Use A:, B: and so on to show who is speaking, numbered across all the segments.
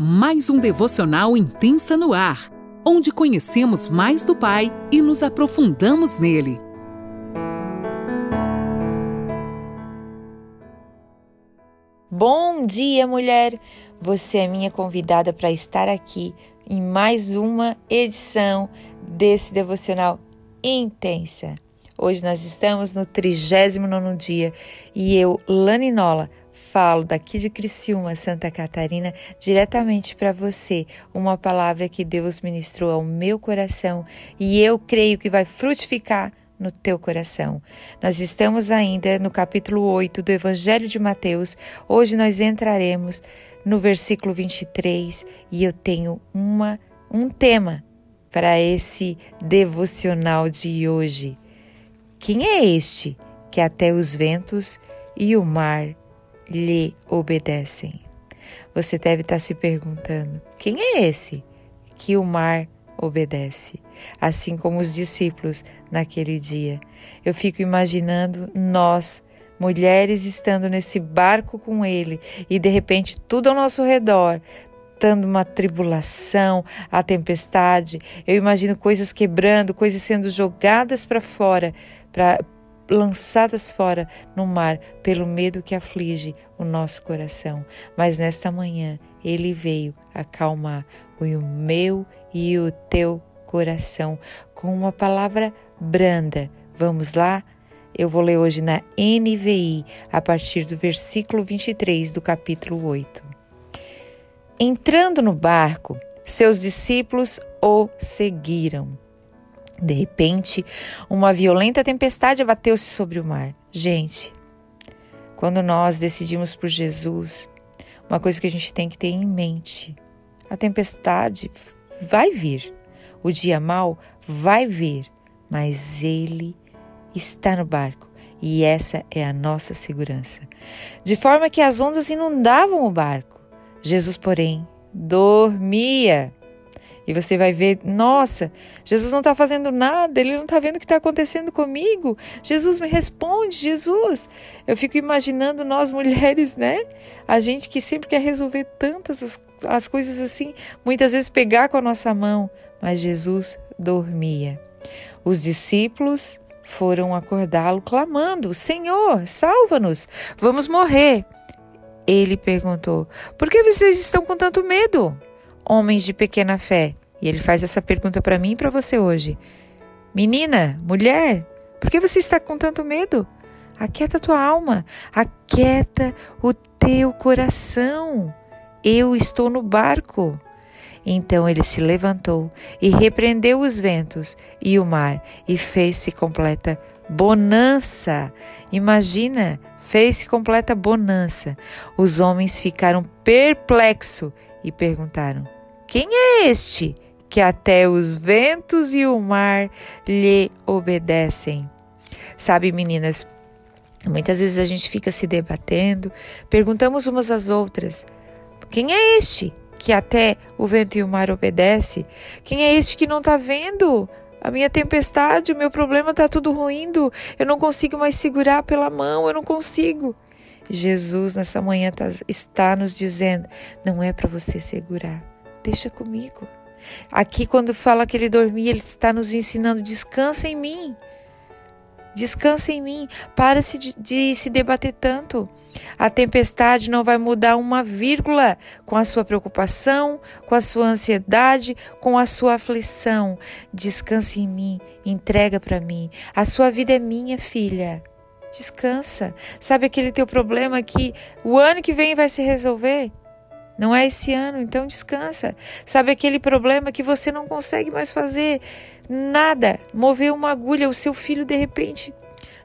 A: mais um devocional intensa no ar, onde conhecemos mais do Pai e nos aprofundamos nele.
B: Bom dia, mulher! Você é minha convidada para estar aqui em mais uma edição desse devocional intensa. Hoje nós estamos no 39 dia e eu, Lani Nola, falo daqui de Criciúma, Santa Catarina, diretamente para você, uma palavra que Deus ministrou ao meu coração e eu creio que vai frutificar no teu coração. Nós estamos ainda no capítulo 8 do Evangelho de Mateus. Hoje nós entraremos no versículo 23 e eu tenho uma um tema para esse devocional de hoje. Quem é este que até os ventos e o mar lhe obedecem? Você deve estar se perguntando: quem é esse que o mar obedece? Assim como os discípulos naquele dia. Eu fico imaginando nós, mulheres, estando nesse barco com ele e de repente tudo ao nosso redor dando uma tribulação, a tempestade. Eu imagino coisas quebrando, coisas sendo jogadas para fora, para lançadas fora no mar pelo medo que aflige o nosso coração. Mas nesta manhã ele veio acalmar o meu e o teu coração com uma palavra branda. Vamos lá? Eu vou ler hoje na NVI, a partir do versículo 23 do capítulo 8. Entrando no barco, seus discípulos o seguiram. De repente, uma violenta tempestade abateu-se sobre o mar. Gente, quando nós decidimos por Jesus, uma coisa que a gente tem que ter em mente: a tempestade vai vir, o dia mau vai vir, mas ele está no barco e essa é a nossa segurança. De forma que as ondas inundavam o barco. Jesus, porém, dormia. E você vai ver, nossa, Jesus não está fazendo nada, ele não está vendo o que está acontecendo comigo. Jesus me responde, Jesus. Eu fico imaginando nós mulheres, né? A gente que sempre quer resolver tantas as, as coisas assim, muitas vezes pegar com a nossa mão, mas Jesus dormia. Os discípulos foram acordá-lo clamando: Senhor, salva-nos, vamos morrer. Ele perguntou: Por que vocês estão com tanto medo, homens de pequena fé? E ele faz essa pergunta para mim e para você hoje. Menina, mulher, por que você está com tanto medo? Aquieta tua alma, aquieta o teu coração. Eu estou no barco. Então ele se levantou e repreendeu os ventos e o mar e fez-se completa bonança. Imagina fez-se completa bonança. Os homens ficaram perplexos e perguntaram: Quem é este que até os ventos e o mar lhe obedecem? Sabe, meninas, muitas vezes a gente fica se debatendo, perguntamos umas às outras: Quem é este que até o vento e o mar obedece? Quem é este que não está vendo? A minha tempestade, o meu problema está tudo ruindo. Eu não consigo mais segurar pela mão, eu não consigo. Jesus nessa manhã tá, está nos dizendo: não é para você segurar, deixa comigo. Aqui, quando fala que ele dormia, ele está nos ensinando: descansa em mim. Descansa em mim. Para-se de, de se debater tanto. A tempestade não vai mudar uma vírgula com a sua preocupação, com a sua ansiedade, com a sua aflição. Descanse em mim, entrega para mim. A sua vida é minha, filha. Descansa. Sabe aquele teu problema que o ano que vem vai se resolver? Não é esse ano, então descansa. Sabe aquele problema que você não consegue mais fazer nada, mover uma agulha, o seu filho de repente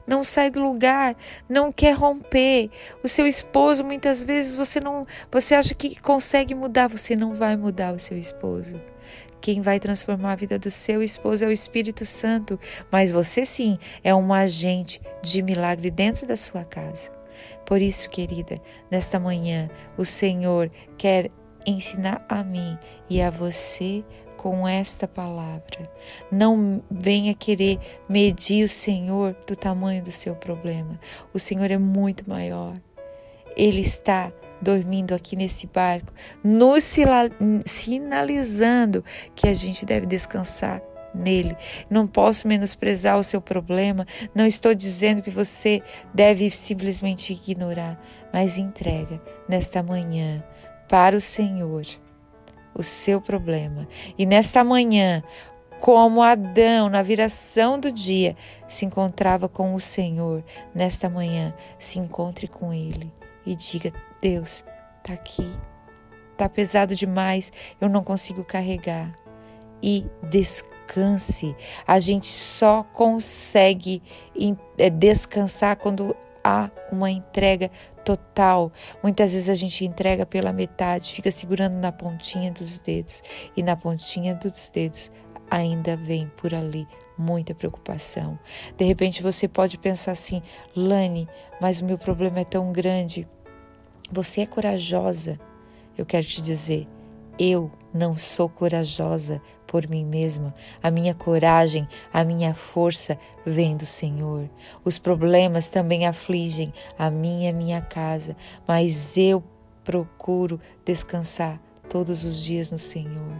B: não sai do lugar, não quer romper. O seu esposo muitas vezes você não, você acha que consegue mudar, você não vai mudar o seu esposo. Quem vai transformar a vida do seu esposo é o Espírito Santo, mas você sim é um agente de milagre dentro da sua casa. Por isso, querida, nesta manhã, o Senhor quer ensinar a mim e a você com esta palavra. Não venha querer medir o Senhor do tamanho do seu problema. O Senhor é muito maior. Ele está dormindo aqui nesse barco, nos sinalizando que a gente deve descansar nele. Não posso menosprezar o seu problema, não estou dizendo que você deve simplesmente ignorar, mas entrega nesta manhã para o Senhor o seu problema. E nesta manhã, como Adão, na viração do dia, se encontrava com o Senhor, nesta manhã, se encontre com Ele e diga: Deus, está aqui, está pesado demais, eu não consigo carregar. E descanse. A gente só consegue é, descansar quando há uma entrega total. Muitas vezes a gente entrega pela metade, fica segurando na pontinha dos dedos, e na pontinha dos dedos ainda vem por ali muita preocupação. De repente você pode pensar assim: Lani, mas o meu problema é tão grande. Você é corajosa. Eu quero te dizer, eu não sou corajosa por mim mesma. A minha coragem, a minha força vem do Senhor. Os problemas também afligem a minha e minha casa, mas eu procuro descansar todos os dias no Senhor.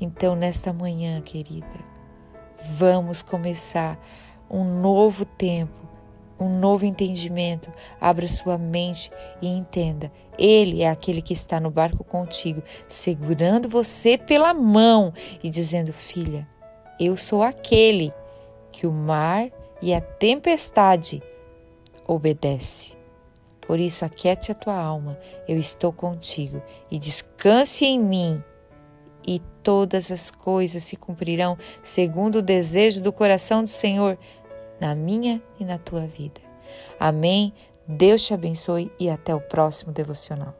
B: Então, nesta manhã, querida, vamos começar um novo tempo um novo entendimento, abra sua mente e entenda: Ele é aquele que está no barco contigo, segurando você pela mão e dizendo: Filha, eu sou aquele que o mar e a tempestade obedece. Por isso, aquiete a tua alma, eu estou contigo, e descanse em mim, e todas as coisas se cumprirão segundo o desejo do coração do Senhor na minha e na tua vida. Amém. Deus te abençoe e até o próximo devocional.